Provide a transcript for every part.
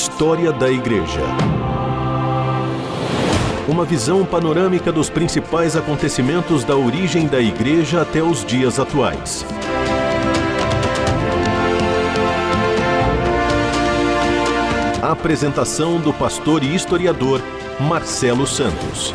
História da Igreja. Uma visão panorâmica dos principais acontecimentos da origem da Igreja até os dias atuais. Apresentação do pastor e historiador Marcelo Santos.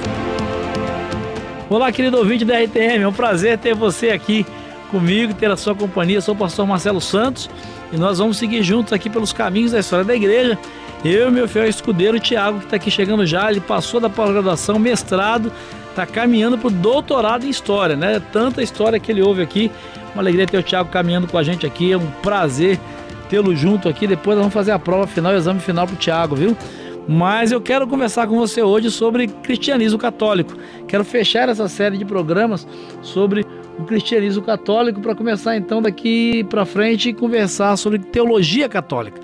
Olá, querido ouvinte da RTM, é um prazer ter você aqui comigo, ter a sua companhia. Sou o pastor Marcelo Santos e nós vamos seguir juntos aqui pelos caminhos da história da igreja. Eu meu fiel escudeiro Tiago, que está aqui chegando já, ele passou da pós-graduação, mestrado, está caminhando para o doutorado em história, né? Tanta história que ele ouve aqui. Uma alegria ter o Tiago caminhando com a gente aqui, é um prazer tê-lo junto aqui. Depois nós vamos fazer a prova final, o exame final para o Tiago, viu? Mas eu quero conversar com você hoje sobre cristianismo católico. Quero fechar essa série de programas sobre o cristianismo católico para começar então daqui para frente conversar sobre teologia católica.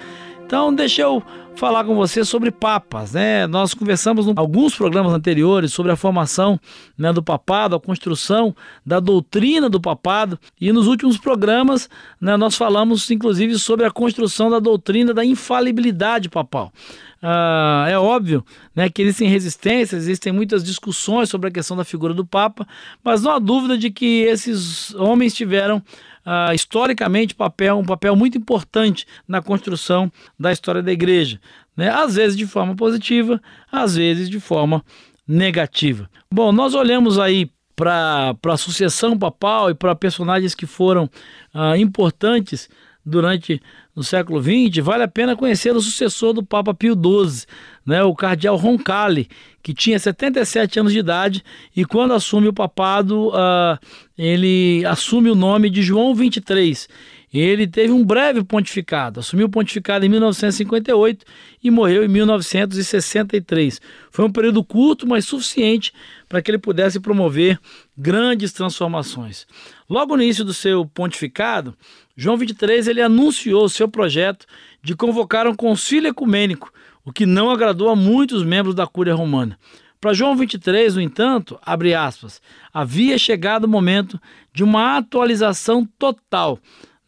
Então, deixa eu falar com você sobre papas, né? Nós conversamos em alguns programas anteriores sobre a formação né, do papado, a construção da doutrina do papado, e nos últimos programas né, nós falamos inclusive sobre a construção da doutrina da infalibilidade papal. Ah, é óbvio né, que existem resistências, existem muitas discussões sobre a questão da figura do Papa, mas não há dúvida de que esses homens tiveram ah, historicamente papel, um papel muito importante na construção da história da igreja. Né? Às vezes de forma positiva, às vezes de forma negativa. Bom, nós olhamos aí para a sucessão papal e para personagens que foram ah, importantes durante o século XX, vale a pena conhecer o sucessor do Papa Pio XII, né, o cardeal Roncalli, que tinha 77 anos de idade e quando assume o papado, uh, ele assume o nome de João 23. Ele teve um breve pontificado, assumiu o pontificado em 1958 e morreu em 1963. Foi um período curto, mas suficiente para que ele pudesse promover grandes transformações. Logo no início do seu pontificado, João 23 ele anunciou o seu projeto de convocar um concílio ecumênico, o que não agradou a muitos membros da Cúria Romana. Para João 23, no entanto, abre aspas, havia chegado o momento de uma atualização total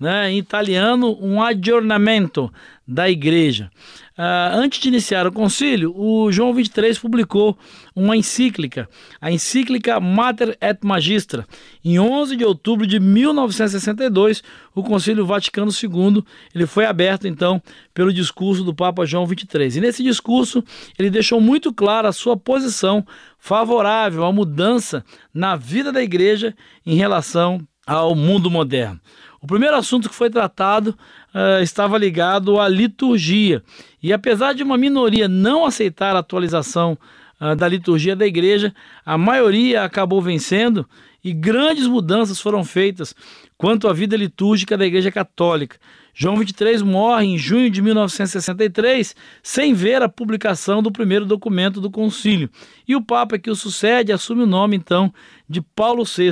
né, em italiano, um aggiornamento da igreja. Uh, antes de iniciar o concílio, o João 23 publicou uma encíclica, a encíclica Mater et Magistra. Em 11 de outubro de 1962, o Concílio Vaticano II ele foi aberto então pelo discurso do Papa João 23. E nesse discurso ele deixou muito clara a sua posição favorável à mudança na vida da igreja em relação ao mundo moderno. O primeiro assunto que foi tratado uh, estava ligado à liturgia. E apesar de uma minoria não aceitar a atualização uh, da liturgia da igreja, a maioria acabou vencendo e grandes mudanças foram feitas quanto à vida litúrgica da Igreja Católica. João 23 morre em junho de 1963 sem ver a publicação do primeiro documento do concílio. E o Papa que o sucede assume o nome então de Paulo VI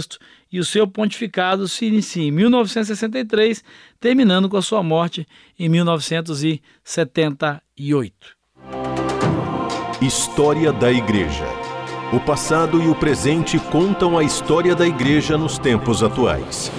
e o seu pontificado se inicia em 1963, terminando com a sua morte em 1978. História da Igreja. O passado e o presente contam a história da Igreja nos tempos atuais.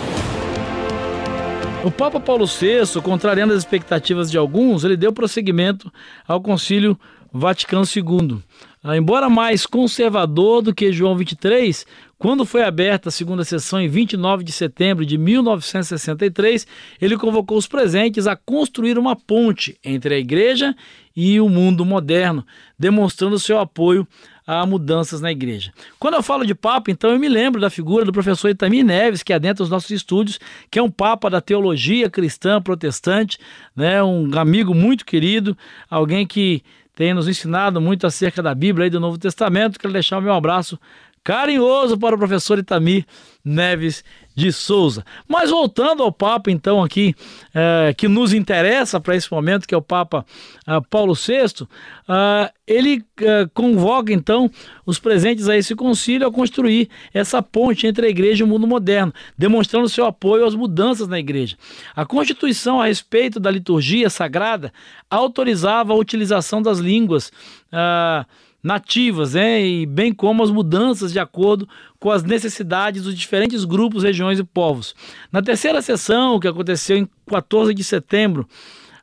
O Papa Paulo VI, contrariando as expectativas de alguns, ele deu prosseguimento ao Concílio Vaticano II. Ah, embora mais conservador do que João 23, quando foi aberta a segunda sessão em 29 de setembro de 1963, ele convocou os presentes a construir uma ponte entre a igreja e o mundo moderno, demonstrando seu apoio a mudanças na igreja. Quando eu falo de Papa, então eu me lembro da figura do professor Itamir Neves, que adentra os nossos estúdios, que é um Papa da teologia cristã protestante, né, um amigo muito querido, alguém que tem nos ensinado muito acerca da Bíblia e do Novo Testamento. Quero deixar o meu abraço carinhoso para o professor Itamir Neves de Souza. Mas voltando ao Papa, então, aqui, é, que nos interessa para esse momento, que é o Papa é, Paulo VI, é, ele é, convoca, então, os presentes a esse concílio a construir essa ponte entre a igreja e o mundo moderno, demonstrando seu apoio às mudanças na igreja. A Constituição a respeito da liturgia sagrada autorizava a utilização das línguas. Uh, nativas, né, e bem como as mudanças de acordo com as necessidades dos diferentes grupos, regiões e povos. Na terceira sessão, que aconteceu em 14 de setembro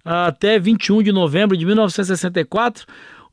até 21 de novembro de 1964,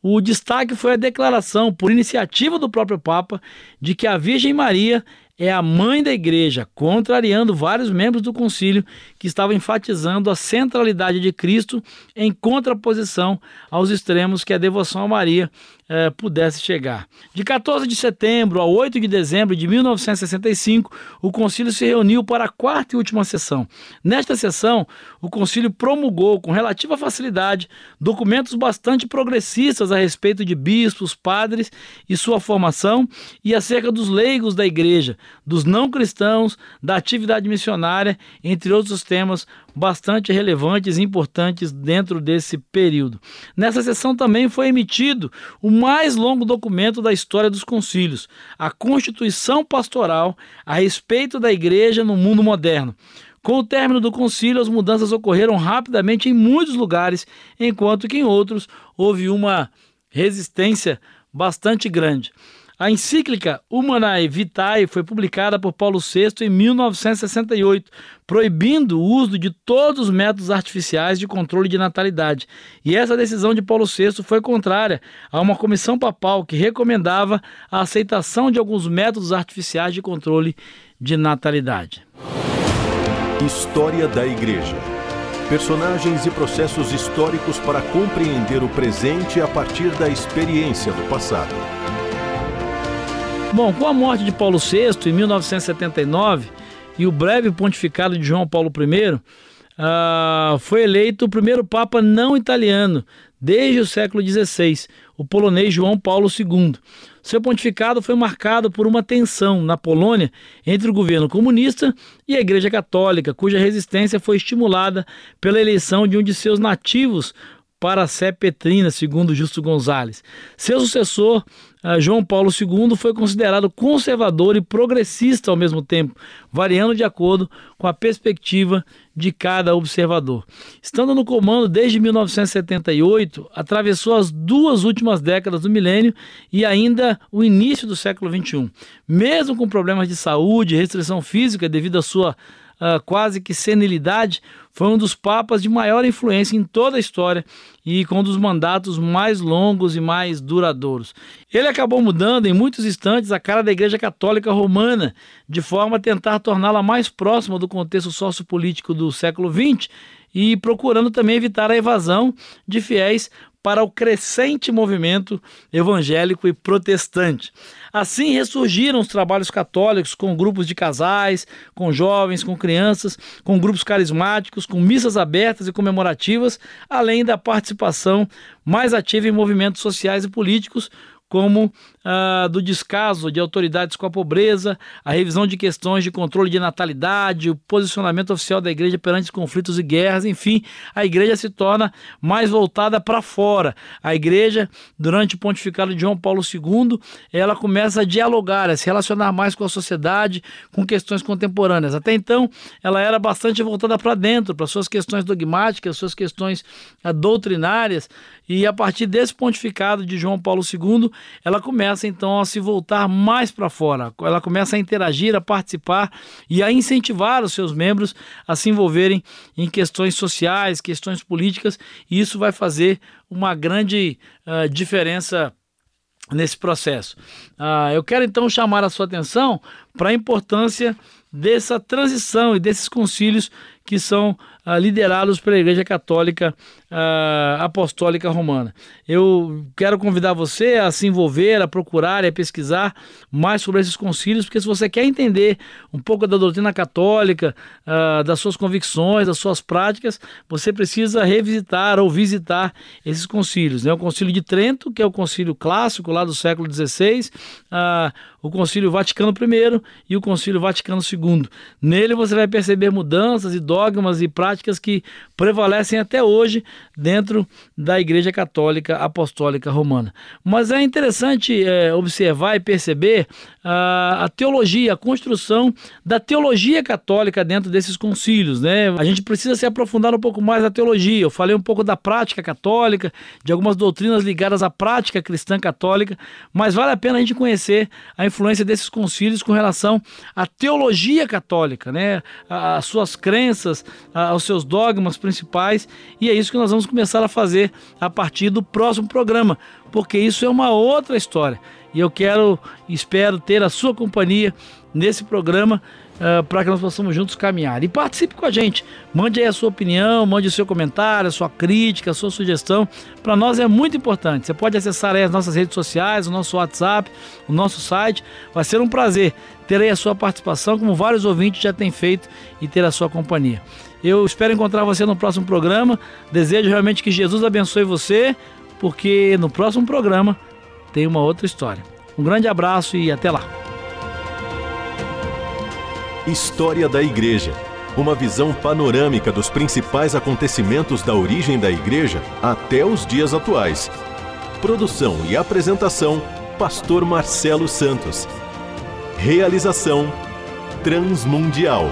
o destaque foi a declaração, por iniciativa do próprio Papa, de que a Virgem Maria é a mãe da igreja, contrariando vários membros do concílio que estavam enfatizando a centralidade de Cristo em contraposição aos extremos que a devoção a Maria eh, pudesse chegar. De 14 de setembro a 8 de dezembro de 1965, o concílio se reuniu para a quarta e última sessão. Nesta sessão, o concílio promulgou com relativa facilidade documentos bastante progressistas a respeito de bispos, padres e sua formação e acerca dos leigos da igreja, dos não cristãos, da atividade missionária, entre outros temas bastante relevantes e importantes dentro desse período. Nessa sessão também foi emitido o mais longo documento da história dos concílios, a Constituição Pastoral a respeito da igreja no mundo moderno. Com o término do concílio, as mudanças ocorreram rapidamente em muitos lugares, enquanto que em outros houve uma resistência bastante grande. A encíclica Humanae Vitae foi publicada por Paulo VI em 1968, proibindo o uso de todos os métodos artificiais de controle de natalidade. E essa decisão de Paulo VI foi contrária a uma comissão papal que recomendava a aceitação de alguns métodos artificiais de controle de natalidade. História da Igreja. Personagens e processos históricos para compreender o presente a partir da experiência do passado. Bom, com a morte de Paulo VI em 1979 e o breve pontificado de João Paulo I, uh, foi eleito o primeiro Papa não italiano desde o século XVI, o polonês João Paulo II. Seu pontificado foi marcado por uma tensão na Polônia entre o governo comunista e a Igreja Católica, cuja resistência foi estimulada pela eleição de um de seus nativos para a Sé Petrina, segundo Justo Gonzalez. Seu sucessor, João Paulo II, foi considerado conservador e progressista ao mesmo tempo, variando de acordo com a perspectiva de cada observador. Estando no comando desde 1978, atravessou as duas últimas décadas do milênio e ainda o início do século XXI. Mesmo com problemas de saúde e restrição física devido à sua uh, quase que senilidade, foi um dos papas de maior influência em toda a história e com um dos mandatos mais longos e mais duradouros. Ele acabou mudando em muitos instantes a cara da Igreja Católica Romana, de forma a tentar torná-la mais próxima do contexto sociopolítico do século XX e procurando também evitar a evasão de fiéis para o crescente movimento evangélico e protestante. Assim ressurgiram os trabalhos católicos com grupos de casais, com jovens, com crianças, com grupos carismáticos, com missas abertas e comemorativas, além da participação mais ativa em movimentos sociais e políticos, como ah, do descaso de autoridades com a pobreza, a revisão de questões de controle de natalidade, o posicionamento oficial da igreja perante conflitos e guerras, enfim, a igreja se torna mais voltada para fora. A igreja, durante o pontificado de João Paulo II, ela começa a dialogar, a se relacionar mais com a sociedade, com questões contemporâneas. Até então, ela era bastante voltada para dentro, para suas questões dogmáticas, suas questões ah, doutrinárias, e a partir desse pontificado de João Paulo II, ela começa então a se voltar mais para fora, ela começa a interagir, a participar e a incentivar os seus membros a se envolverem em questões sociais, questões políticas, e isso vai fazer uma grande uh, diferença nesse processo. Uh, eu quero então chamar a sua atenção para a importância dessa transição e desses concílios que são uh, liderados pela Igreja Católica uh, Apostólica Romana. Eu quero convidar você a se envolver, a procurar e a pesquisar mais sobre esses concílios, porque se você quer entender um pouco da doutrina católica, uh, das suas convicções, das suas práticas, você precisa revisitar ou visitar esses concílios. Né? O Concílio de Trento, que é o concílio clássico lá do século XVI, o Concílio Vaticano I e o Concílio Vaticano II. Nele você vai perceber mudanças e dogmas e práticas que prevalecem até hoje dentro da Igreja Católica Apostólica Romana. Mas é interessante é, observar e perceber a, a teologia, a construção da teologia católica dentro desses concílios. Né? A gente precisa se aprofundar um pouco mais na teologia. Eu falei um pouco da prática católica, de algumas doutrinas ligadas à prática cristã católica, mas vale a pena a gente conhecer a influência desses concílios com relação à teologia católica, né? As suas crenças, aos seus dogmas principais, e é isso que nós vamos começar a fazer a partir do próximo programa, porque isso é uma outra história. E eu quero, espero ter a sua companhia nesse programa uh, para que nós possamos juntos caminhar. E participe com a gente. Mande aí a sua opinião, mande o seu comentário, a sua crítica, a sua sugestão. Para nós é muito importante. Você pode acessar as nossas redes sociais, o nosso WhatsApp, o nosso site. Vai ser um prazer ter aí a sua participação, como vários ouvintes já têm feito, e ter a sua companhia. Eu espero encontrar você no próximo programa. Desejo realmente que Jesus abençoe você, porque no próximo programa tem uma outra história. Um grande abraço e até lá. História da Igreja. Uma visão panorâmica dos principais acontecimentos da origem da Igreja até os dias atuais. Produção e apresentação: Pastor Marcelo Santos. Realização: Transmundial.